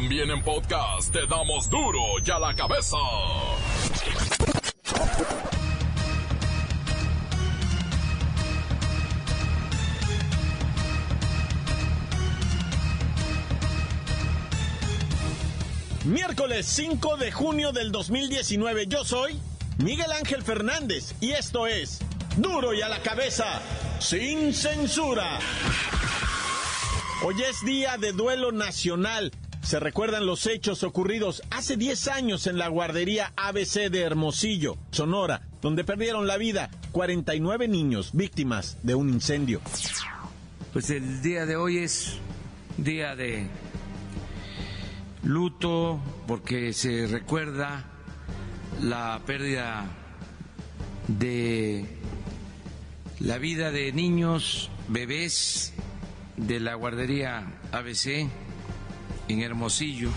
También en podcast te damos duro y a la cabeza. Miércoles 5 de junio del 2019. Yo soy Miguel Ángel Fernández y esto es Duro y a la cabeza, sin censura. Hoy es día de duelo nacional. Se recuerdan los hechos ocurridos hace 10 años en la guardería ABC de Hermosillo, Sonora, donde perdieron la vida 49 niños víctimas de un incendio. Pues el día de hoy es día de luto porque se recuerda la pérdida de la vida de niños, bebés de la guardería ABC en Hermosillo.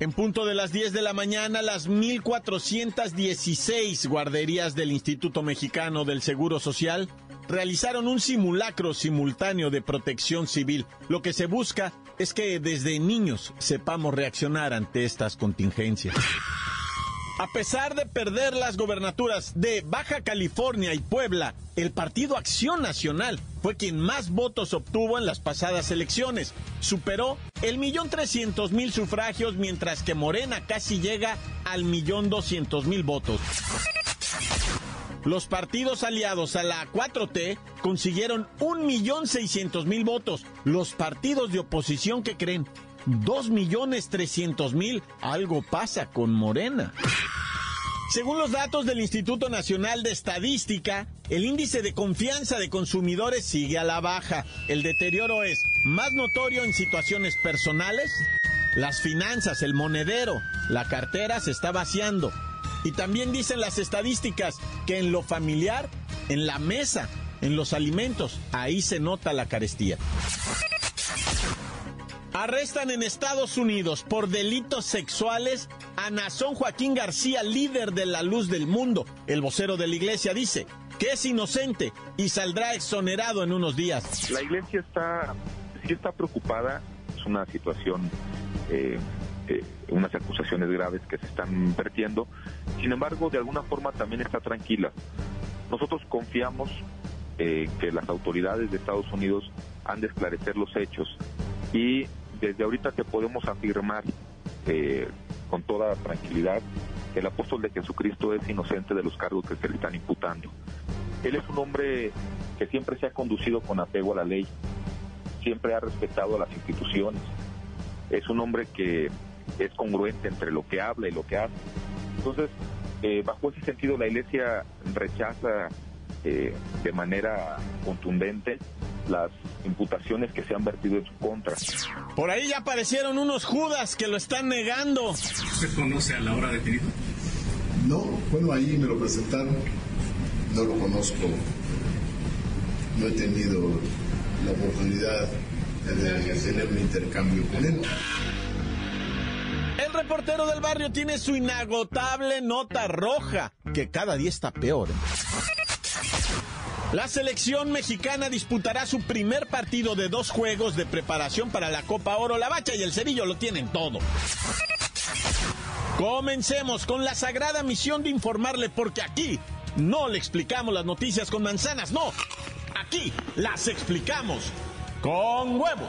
En punto de las 10 de la mañana, las 1.416 guarderías del Instituto Mexicano del Seguro Social realizaron un simulacro simultáneo de protección civil. Lo que se busca es que desde niños sepamos reaccionar ante estas contingencias. A pesar de perder las gobernaturas de Baja California y Puebla, el Partido Acción Nacional fue quien más votos obtuvo en las pasadas elecciones. Superó el millón trescientos mil sufragios, mientras que Morena casi llega al millón doscientos mil votos. Los partidos aliados a la 4T consiguieron un millón seiscientos mil votos. Los partidos de oposición que creen dos millones trescientos mil. Algo pasa con Morena. Según los datos del Instituto Nacional de Estadística, el índice de confianza de consumidores sigue a la baja. El deterioro es más notorio en situaciones personales, las finanzas, el monedero, la cartera se está vaciando. Y también dicen las estadísticas que en lo familiar, en la mesa, en los alimentos, ahí se nota la carestía. Arrestan en Estados Unidos por delitos sexuales a Nazón Joaquín García, líder de la luz del mundo. El vocero de la iglesia dice que es inocente y saldrá exonerado en unos días. La iglesia está, sí está preocupada, es una situación, eh, eh, unas acusaciones graves que se están vertiendo. Sin embargo, de alguna forma también está tranquila. Nosotros confiamos eh, que las autoridades de Estados Unidos han de esclarecer los hechos y desde ahorita te podemos afirmar eh, con toda tranquilidad que el apóstol de Jesucristo es inocente de los cargos que se le están imputando. Él es un hombre que siempre se ha conducido con apego a la ley, siempre ha respetado a las instituciones, es un hombre que es congruente entre lo que habla y lo que hace. Entonces, eh, bajo ese sentido, la Iglesia rechaza eh, de manera contundente las imputaciones que se han vertido en su contra. Por ahí ya aparecieron unos judas que lo están negando. ¿Usted conoce a la hora detenido? No, bueno, ahí me lo presentaron, no lo conozco, no he tenido la oportunidad de tener un intercambio con él. El reportero del barrio tiene su inagotable nota roja, que cada día está peor. La selección mexicana disputará su primer partido de dos juegos de preparación para la Copa Oro. La Bacha y el Cerillo lo tienen todo. Comencemos con la sagrada misión de informarle, porque aquí no le explicamos las noticias con manzanas, no. Aquí las explicamos con huevo.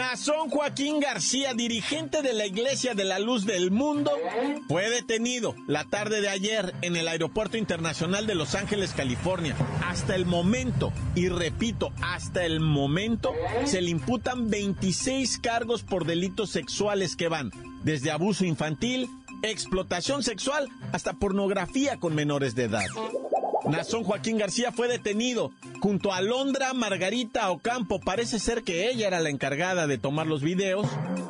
Nazón Joaquín García, dirigente de la Iglesia de la Luz del Mundo, fue detenido la tarde de ayer en el Aeropuerto Internacional de Los Ángeles, California. Hasta el momento, y repito, hasta el momento, se le imputan 26 cargos por delitos sexuales que van desde abuso infantil, explotación sexual, hasta pornografía con menores de edad. Nazón Joaquín García fue detenido junto a Londra Margarita Ocampo, parece ser que ella era la encargada de tomar los videos,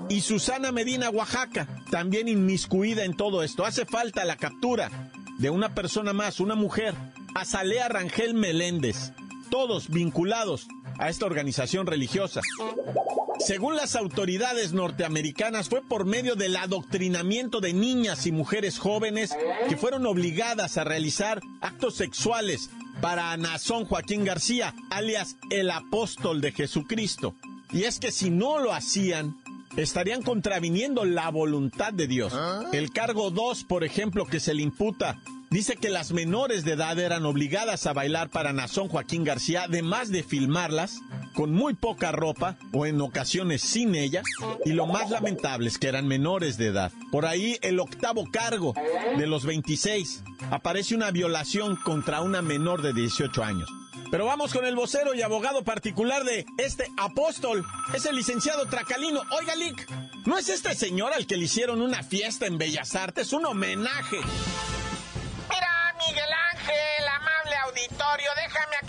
y Susana Medina Oaxaca, también inmiscuida en todo esto. Hace falta la captura de una persona más, una mujer, Azalea Rangel Meléndez, todos vinculados a esta organización religiosa. Según las autoridades norteamericanas, fue por medio del adoctrinamiento de niñas y mujeres jóvenes que fueron obligadas a realizar actos sexuales para Nazón Joaquín García, alias el apóstol de Jesucristo. Y es que si no lo hacían, estarían contraviniendo la voluntad de Dios. El cargo 2, por ejemplo, que se le imputa Dice que las menores de edad eran obligadas a bailar para Nazón Joaquín García, además de filmarlas con muy poca ropa o en ocasiones sin ella. Y lo más lamentable es que eran menores de edad. Por ahí el octavo cargo de los 26 aparece una violación contra una menor de 18 años. Pero vamos con el vocero y abogado particular de este apóstol. Es el licenciado Tracalino. Oiga, Lick, ¿no es este señor al que le hicieron una fiesta en Bellas Artes? Un homenaje.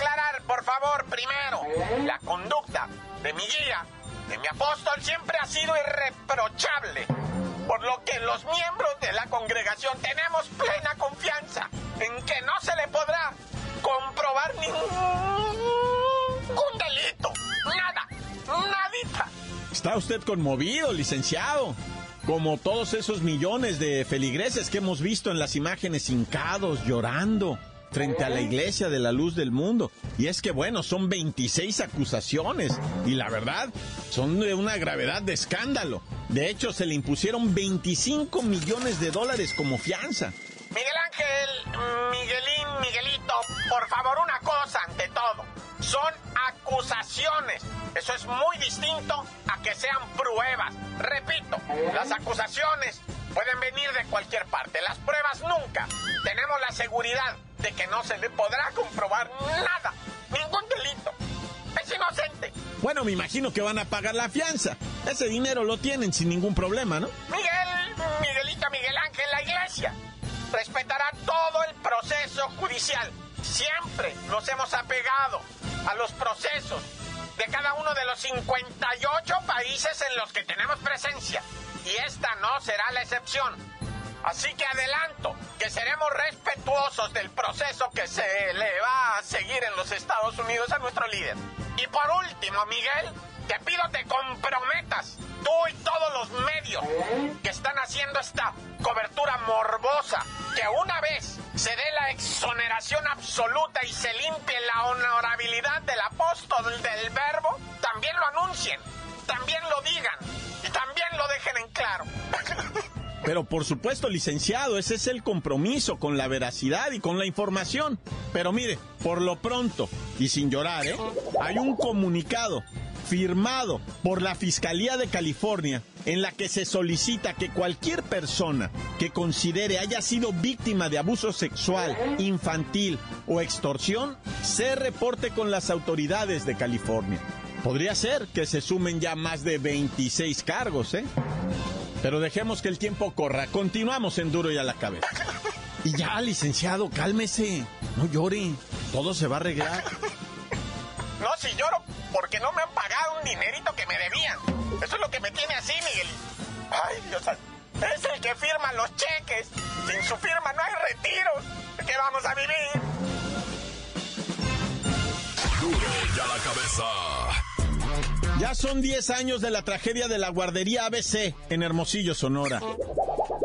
Aclarar, por favor, primero, la conducta de mi guía, de mi apóstol, siempre ha sido irreprochable, por lo que los miembros de la congregación tenemos plena confianza en que no se le podrá comprobar ningún delito, nada, nadita. Está usted conmovido, licenciado como todos esos millones de feligreses que hemos visto en las imágenes hincados, llorando frente a la iglesia de la luz del mundo. Y es que, bueno, son 26 acusaciones y la verdad son de una gravedad de escándalo. De hecho, se le impusieron 25 millones de dólares como fianza. Miguel Ángel, Miguelín, Miguelito, por favor una cosa ante todo. Son acusaciones. Eso es muy distinto a que sean pruebas. Repito, las acusaciones pueden venir de cualquier parte. Las pruebas nunca. Tenemos la seguridad de que no se le podrá comprobar nada, ningún delito. Es inocente. Bueno, me imagino que van a pagar la fianza. Ese dinero lo tienen sin ningún problema, ¿no? Miguel, Miguelito, Miguel Ángel, la iglesia respetará todo el proceso judicial. Siempre nos hemos apegado a los procesos de cada uno de los 58 países en los que tenemos presencia. Y esta no será la excepción. Así que adelanto que seremos respetuosos del proceso que se le va a seguir en los Estados Unidos a nuestro líder. Y por último, Miguel, te pido te comprometas, tú y todos los medios que están haciendo esta cobertura morbosa, que una vez se dé la exoneración absoluta y se limpie la honorabilidad del apóstol del verbo, también lo anuncien, también lo digan y también lo dejen en claro. Pero por supuesto, licenciado, ese es el compromiso con la veracidad y con la información. Pero mire, por lo pronto, y sin llorar, ¿eh? hay un comunicado firmado por la Fiscalía de California en la que se solicita que cualquier persona que considere haya sido víctima de abuso sexual, infantil o extorsión se reporte con las autoridades de California. Podría ser que se sumen ya más de 26 cargos, ¿eh? Pero dejemos que el tiempo corra. Continuamos en Duro y a la cabeza. Y ya, licenciado, cálmese. No llore. Todo se va a arreglar. No, si lloro porque no me han pagado un dinerito que me debían. Eso es lo que me tiene así, Miguel. Ay, Dios, es el que firma los cheques. Sin su firma no hay retiros. ¿Qué vamos a vivir? Duro ya la cabeza. Ya son 10 años de la tragedia de la guardería ABC en Hermosillo, Sonora.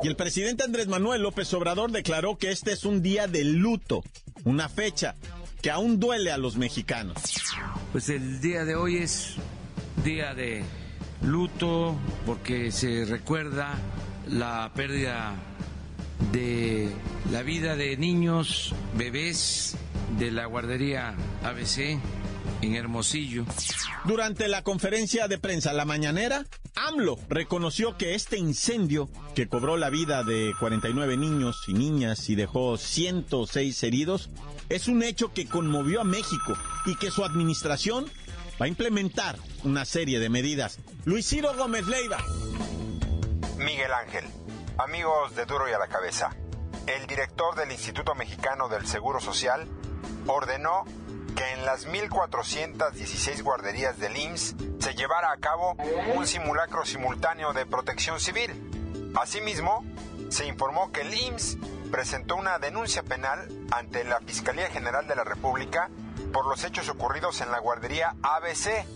Y el presidente Andrés Manuel López Obrador declaró que este es un día de luto, una fecha que aún duele a los mexicanos. Pues el día de hoy es día de luto porque se recuerda la pérdida de la vida de niños, bebés de la guardería ABC en Hermosillo. Durante la conferencia de prensa La Mañanera, AMLO reconoció que este incendio, que cobró la vida de 49 niños y niñas y dejó 106 heridos, es un hecho que conmovió a México y que su administración va a implementar una serie de medidas. Luis Ciro Gómez Leiva. Miguel Ángel, amigos de Duro y a la Cabeza, el director del Instituto Mexicano del Seguro Social ordenó que en las 1.416 guarderías del IMSS se llevara a cabo un simulacro simultáneo de protección civil. Asimismo, se informó que el IMSS presentó una denuncia penal ante la Fiscalía General de la República por los hechos ocurridos en la guardería ABC,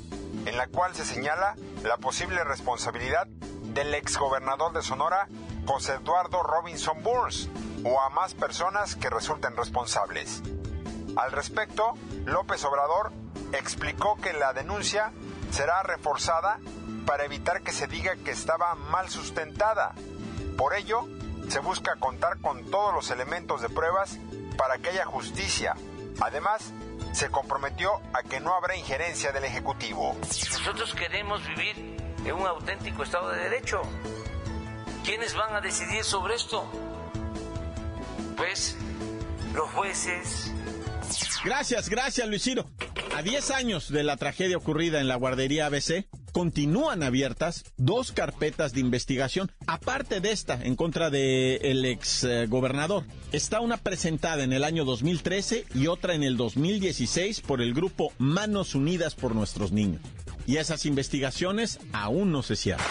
en la cual se señala la posible responsabilidad del exgobernador de Sonora, José Eduardo Robinson Burns, o a más personas que resulten responsables. Al respecto, López Obrador explicó que la denuncia será reforzada para evitar que se diga que estaba mal sustentada. Por ello, se busca contar con todos los elementos de pruebas para que haya justicia. Además, se comprometió a que no habrá injerencia del Ejecutivo. Nosotros queremos vivir en un auténtico Estado de Derecho. ¿Quiénes van a decidir sobre esto? Pues los jueces. Gracias, gracias Luis Ciro. A 10 años de la tragedia ocurrida en la guardería ABC, continúan abiertas dos carpetas de investigación, aparte de esta en contra del ex eh, gobernador. Está una presentada en el año 2013 y otra en el 2016 por el grupo Manos Unidas por Nuestros Niños. Y esas investigaciones aún no se cierran.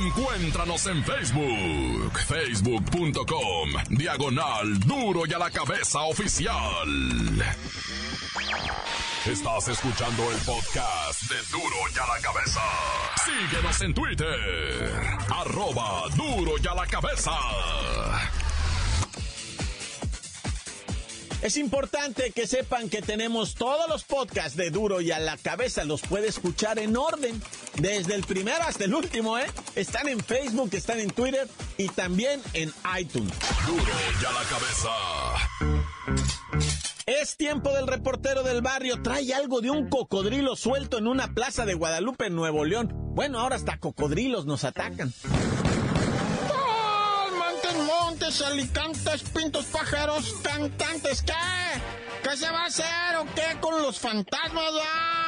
Encuéntranos en Facebook, facebook.com, diagonal duro y a la cabeza oficial. Estás escuchando el podcast de Duro y a la Cabeza. Síguenos en Twitter. Arroba Duro y a la Cabeza. Es importante que sepan que tenemos todos los podcasts de Duro y a la Cabeza. Los puede escuchar en orden. Desde el primero hasta el último, ¿eh? Están en Facebook, están en Twitter y también en iTunes. Duro y a la Cabeza. Es tiempo del reportero del barrio. Trae algo de un cocodrilo suelto en una plaza de Guadalupe, Nuevo León. Bueno, ahora hasta cocodrilos nos atacan. Montes, alicantes, pintos, pájaros, cantantes, ¿qué? ¿Qué se va a hacer o qué con los fantasmas ya?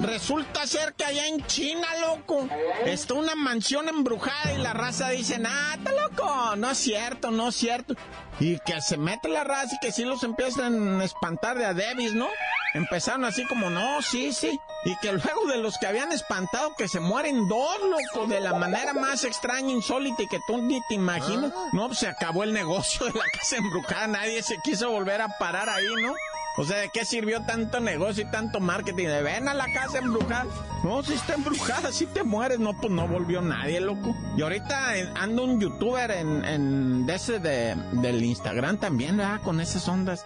Resulta ser que allá en China, loco, está una mansión embrujada y la raza dice, ah, está loco, no es cierto, no es cierto. Y que se mete la raza y que sí los empiezan a espantar de a Davis, ¿no? Empezaron así como, no, sí, sí. Y que luego de los que habían espantado que se mueren dos, loco, de la manera más extraña, insólita y que tú ni te imaginas. No, pues se acabó el negocio de la casa embrujada, nadie se quiso volver a parar ahí, ¿no? O sea, ¿de qué sirvió tanto negocio y tanto marketing? De ven a la casa embrujada. No, si está embrujada, si te mueres. No, pues no volvió nadie, loco. Y ahorita eh, anda un youtuber en, en de ese de, del Instagram también, ¿verdad? Con esas ondas.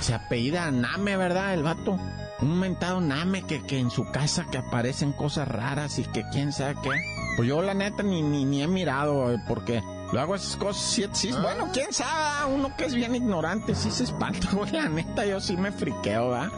Se apellida Name, ¿verdad? El vato. Un mentado Name que, que en su casa que aparecen cosas raras y que quién sabe qué. Pues yo la neta ni, ni, ni he mirado, eh, porque Luego esas cosas, sí, sí, bueno, quién sabe, uno que es bien ignorante, sí se espanta, güey, la neta, yo sí me friqueo, ¿va?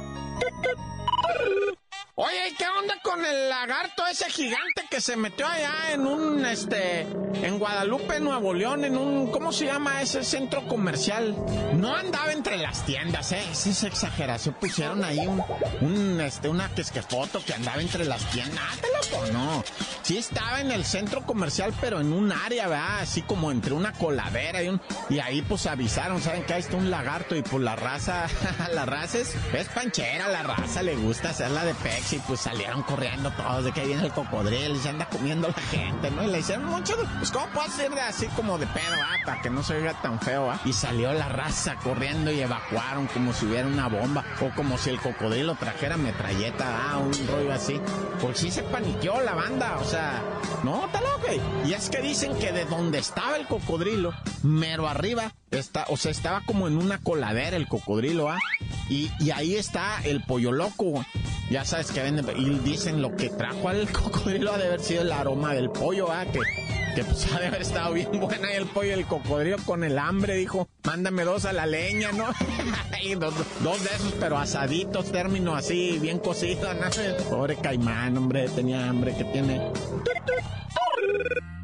Oye, ¿qué onda con el lagarto ese gigante que se metió allá en un, este, en Guadalupe, Nuevo León, en un, ¿cómo se llama ese centro comercial? No andaba entre las tiendas, ¿eh? Esa es exageración. Pusieron ahí un, un este, una que es que foto que andaba entre las tiendas. Ah, te no. Sí estaba en el centro comercial, pero en un área, ¿verdad? Así como entre una coladera y un, y ahí pues avisaron, ¿saben que ahí está un lagarto? Y pues la raza, la raza es, es panchera, la raza le gusta hacerla de pex y pues salieron corriendo todos de que viene el cocodrilo y se anda comiendo la gente, ¿no? Y le hicieron mucho, pues ¿cómo puedo hacer así como de pedo, ah? Para que no se oiga tan feo, ah? Y salió la raza corriendo y evacuaron como si hubiera una bomba o como si el cocodrilo trajera metralleta, ah, un rollo así. Pues sí se paniqueó la banda, o sea, no, está loco. Y es que dicen que de donde estaba el cocodrilo, mero arriba, está, o sea, estaba como en una coladera el cocodrilo, ¿ah? Y, y ahí está el pollo loco. Ya sabes que venden, y dicen lo que trajo al cocodrilo ha de haber sido el aroma del pollo, ¿ah? Que, que pues ha de haber estado bien buena ahí el pollo, el cocodrilo con el hambre, dijo, mándame dos a la leña, ¿no? y dos, dos, de esos, pero asaditos, término así, bien cocido, ¿no? Pobre caimán, hombre, tenía hambre que tiene.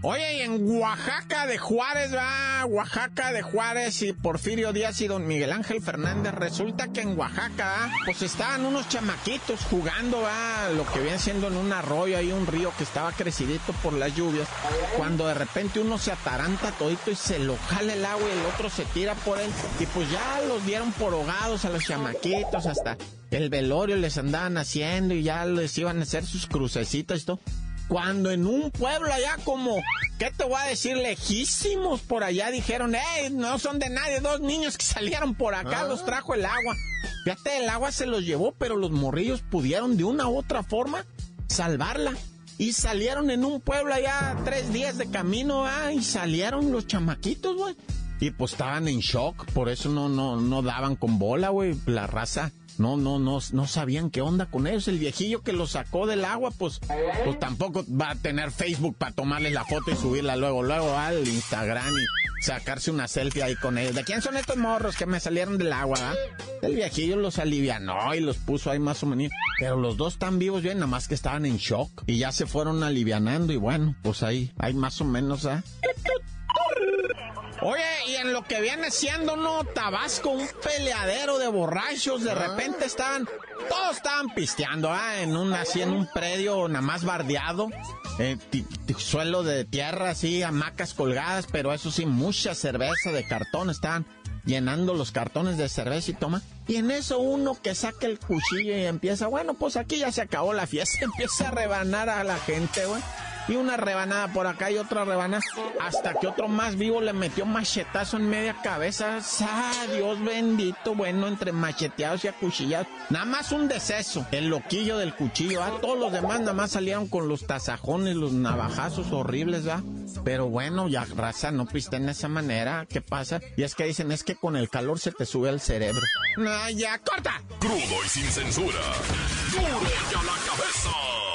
Oye, y en Oaxaca de Juárez, va, Oaxaca de Juárez y Porfirio Díaz y don Miguel Ángel Fernández, resulta que en Oaxaca, pues estaban unos chamaquitos jugando, va, lo que viene siendo en un arroyo, hay un río que estaba crecidito por las lluvias, cuando de repente uno se ataranta todito y se lo jala el agua y el otro se tira por él, y pues ya los dieron por ahogados a los chamaquitos, hasta el velorio les andaban haciendo y ya les iban a hacer sus crucecitas y todo. Cuando en un pueblo allá como, ¿qué te voy a decir? Lejísimos por allá dijeron, ¡eh! No son de nadie, dos niños que salieron por acá, los trajo el agua. Fíjate, el agua se los llevó, pero los morrillos pudieron de una u otra forma salvarla. Y salieron en un pueblo allá tres días de camino, ah, y salieron los chamaquitos, güey. Y pues estaban en shock, por eso no, no, no daban con bola, güey, la raza no, no, no, no sabían qué onda con ellos. El viejillo que lo sacó del agua, pues, pues tampoco va a tener Facebook para tomarle la foto y subirla luego, luego al Instagram y sacarse una selfie ahí con ellos. ¿De quién son estos morros que me salieron del agua? Ah? El viejillo los alivianó y los puso ahí más o menos. Pero los dos están vivos bien, nada más que estaban en shock y ya se fueron alivianando y bueno, pues ahí, hay más o menos, ¿ah? Oye, y en lo que viene siendo, ¿no? Tabasco, un peleadero de borrachos, de repente estaban, todos estaban pisteando, ¿ah? En un, así, en un predio nada más bardeado, eh, suelo de tierra, así, hamacas colgadas, pero eso sí, mucha cerveza de cartón, estaban llenando los cartones de cerveza y toma. Y en eso uno que saca el cuchillo y empieza, bueno, pues aquí ya se acabó la fiesta, empieza a rebanar a la gente, güey y una rebanada por acá y otra rebanada, hasta que otro más vivo le metió machetazo en media cabeza. ¡Ah, Dios bendito! Bueno, entre macheteados y acuchillados. Nada más un deceso, el loquillo del cuchillo. ¿ah? Todos los demás nada más salieron con los tasajones, los navajazos horribles, ¿va? Pero bueno, ya raza, no piste en esa manera. ¿Qué pasa? Y es que dicen, es que con el calor se te sube al cerebro. ¡Ah, ya, corta! Crudo y sin censura. ¡Duro ya la cabeza!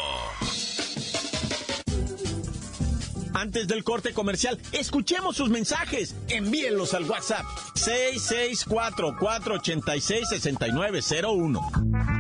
Antes del corte comercial, escuchemos sus mensajes. Envíenlos al WhatsApp 664 486 6901.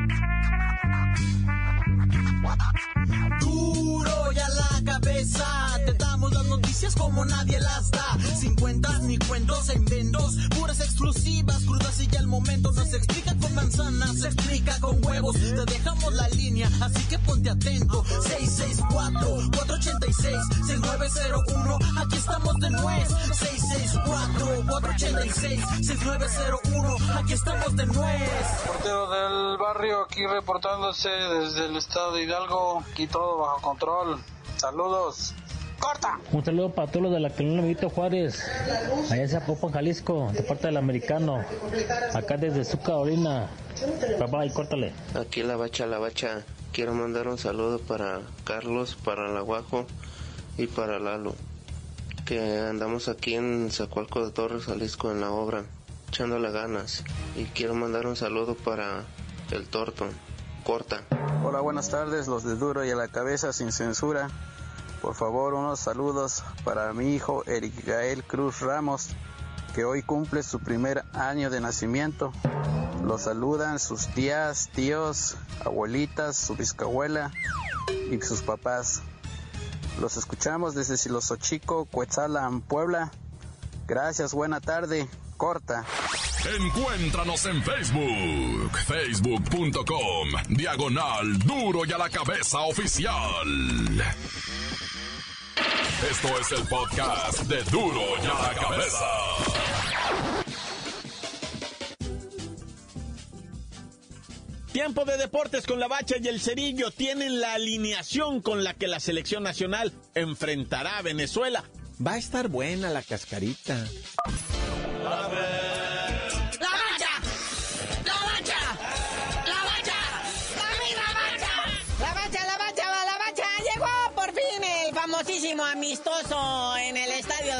Noticias como nadie las da. Sin cuentas ni cuentos en vendos, puras exclusivas, crudas y ya el momento no se explica con manzanas, se explica con huevos. Te dejamos la línea, así que ponte atento. 664-486-6901, aquí estamos de nuez. 664-486-6901, aquí estamos de nuez. Portero del barrio aquí reportándose desde el estado Hidalgo, aquí todo bajo control. Saludos. ¡Corta! Un saludo para todos los de la colonia Benito Juárez, allá en Zapopan, Jalisco, de parte del americano, acá desde su Carolina. Papá, y córtale. Aquí la bacha, la bacha. Quiero mandar un saludo para Carlos, para la Guajo y para Lalo, que andamos aquí en Zacualco de Torres, Jalisco, en la obra, echándole ganas. Y quiero mandar un saludo para el Torto. Corta. Hola, buenas tardes, los de Duro y a la cabeza sin censura. Por favor, unos saludos para mi hijo Eric Gael Cruz Ramos, que hoy cumple su primer año de nacimiento. Lo saludan sus tías, tíos, abuelitas, su bisabuela y sus papás. Los escuchamos desde Silosochico, Cuetzalan, Puebla. Gracias, buena tarde. Corta. Encuéntranos en Facebook, facebook.com, diagonal duro y a la cabeza oficial. Esto es el podcast de duro y a la cabeza. Tiempo de deportes con la bacha y el cerillo tienen la alineación con la que la selección nacional enfrentará a Venezuela. Va a estar buena la cascarita. ¡La bacha! Amistoso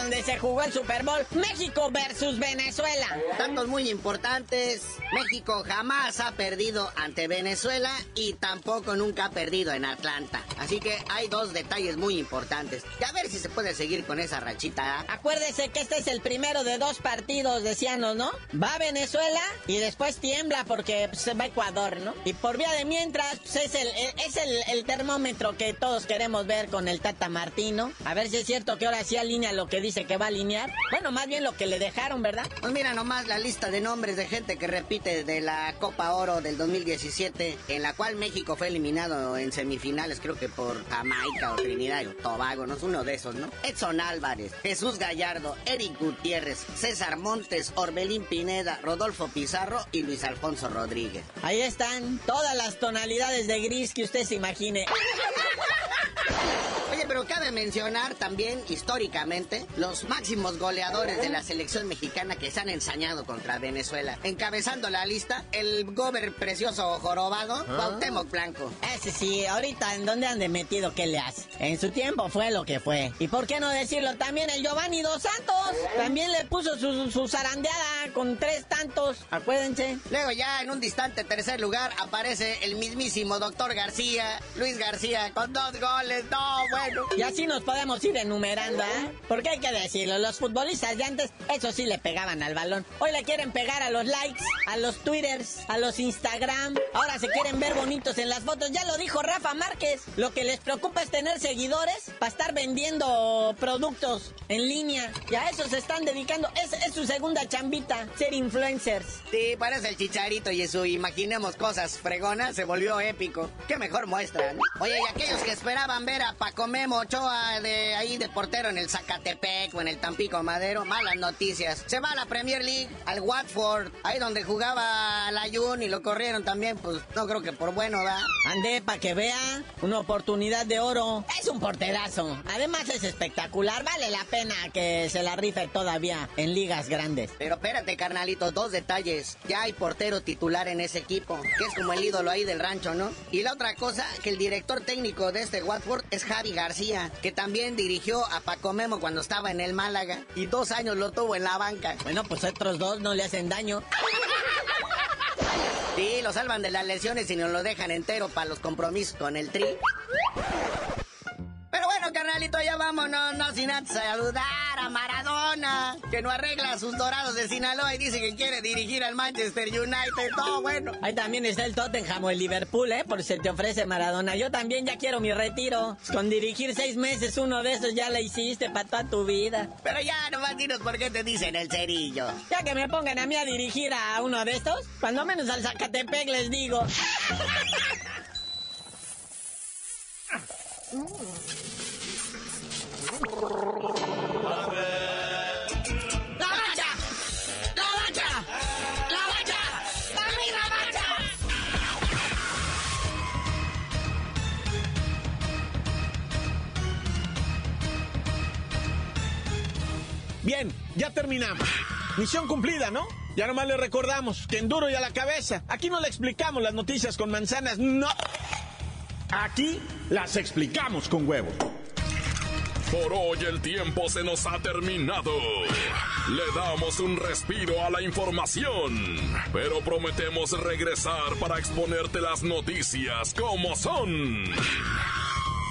donde se jugó el Super Bowl. México versus Venezuela. Datos muy importantes. México jamás ha perdido ante Venezuela y tampoco nunca ha perdido en Atlanta. Así que hay dos detalles muy importantes. Y a ver si se puede seguir con esa rachita. ¿ah? Acuérdese que este es el primero de dos partidos, decíanos, ¿no? Va a Venezuela y después tiembla porque pues, se va a Ecuador, ¿no? Y por vía de mientras, pues, es, el, es el, el termómetro que todos queremos ver con el Tata Martino. A ver si es cierto que ahora sí alinea lo que dice que va a alinear. Bueno, más bien lo que le dejaron, ¿verdad? Pues mira nomás la lista de nombres de gente que repite de la Copa Oro del 2017, en la cual México fue eliminado en semifinales, creo que por Jamaica o Trinidad o Tobago, no es uno de esos, ¿no? Edson Álvarez, Jesús Gallardo, Eric Gutiérrez, César Montes, Orbelín Pineda, Rodolfo Pizarro y Luis Alfonso Rodríguez. Ahí están todas las tonalidades de gris que usted se imagine. Pero cabe mencionar también históricamente los máximos goleadores de la selección mexicana que se han ensañado contra Venezuela. Encabezando la lista, el gober precioso jorobado, Cuauhtémoc Blanco. Ese sí, ahorita en dónde ande metido, ¿qué le hace? En su tiempo fue lo que fue. ¿Y por qué no decirlo también el Giovanni Dos Santos? También le puso su, su zarandeada con tres tantos, acuérdense. Luego ya en un distante tercer lugar aparece el mismísimo doctor García, Luis García, con dos goles, no, bueno. Y así nos podemos ir enumerando, ¿eh? Porque hay que decirlo, los futbolistas de antes, eso sí le pegaban al balón. Hoy le quieren pegar a los likes, a los twitters, a los Instagram. Ahora se quieren ver bonitos en las fotos. Ya lo dijo Rafa Márquez. Lo que les preocupa es tener seguidores para estar vendiendo productos en línea. Y a eso se están dedicando. Es, es su segunda chambita, ser influencers. Sí, parece el chicharito y imaginemos cosas fregonas se volvió épico. Qué mejor muestra. Oye, y aquellos que esperaban ver a Paco Memo Ochoa de ahí de portero en el Zacatepec o en el Tampico Madero, malas noticias. Se va a la Premier League, al Watford, ahí donde jugaba la Jun y lo corrieron también, pues no creo que por bueno, ¿verdad? Ande, para que vea, una oportunidad de oro. Es un porterazo. Además es espectacular, vale la pena que se la rife todavía en ligas grandes. Pero espérate, carnalito, dos detalles. Ya hay portero titular en ese equipo, que es como el ídolo ahí del rancho, ¿no? Y la otra cosa, que el director técnico de este Watford es Javi García, que también dirigió a Paco Memo cuando estaba en el Málaga y dos años lo tuvo en la banca. Bueno, pues otros dos no le hacen daño. Sí, lo salvan de las lesiones y nos lo dejan entero para los compromisos con el tri. Pero bueno, carnalito, ya vámonos, no sin antes saludar a Maradona, que no arregla sus dorados de Sinaloa y dice que quiere dirigir al Manchester United. Todo bueno. Ahí también está el Tottenham o el Liverpool, ¿eh? Por si te ofrece Maradona. Yo también ya quiero mi retiro. Con dirigir seis meses, uno de esos ya la hiciste para toda tu vida. Pero ya, nomás dinos por qué te dicen el cerillo. Ya que me pongan a mí a dirigir a uno de estos, cuando menos al Zacatepec les digo. ¡La Bien, ya terminamos. Misión cumplida, ¿no? Ya nomás le recordamos que en duro y a la cabeza. Aquí no le explicamos las noticias con manzanas, no. Aquí las explicamos con huevos. Por hoy el tiempo se nos ha terminado. Le damos un respiro a la información, pero prometemos regresar para exponerte las noticias como son.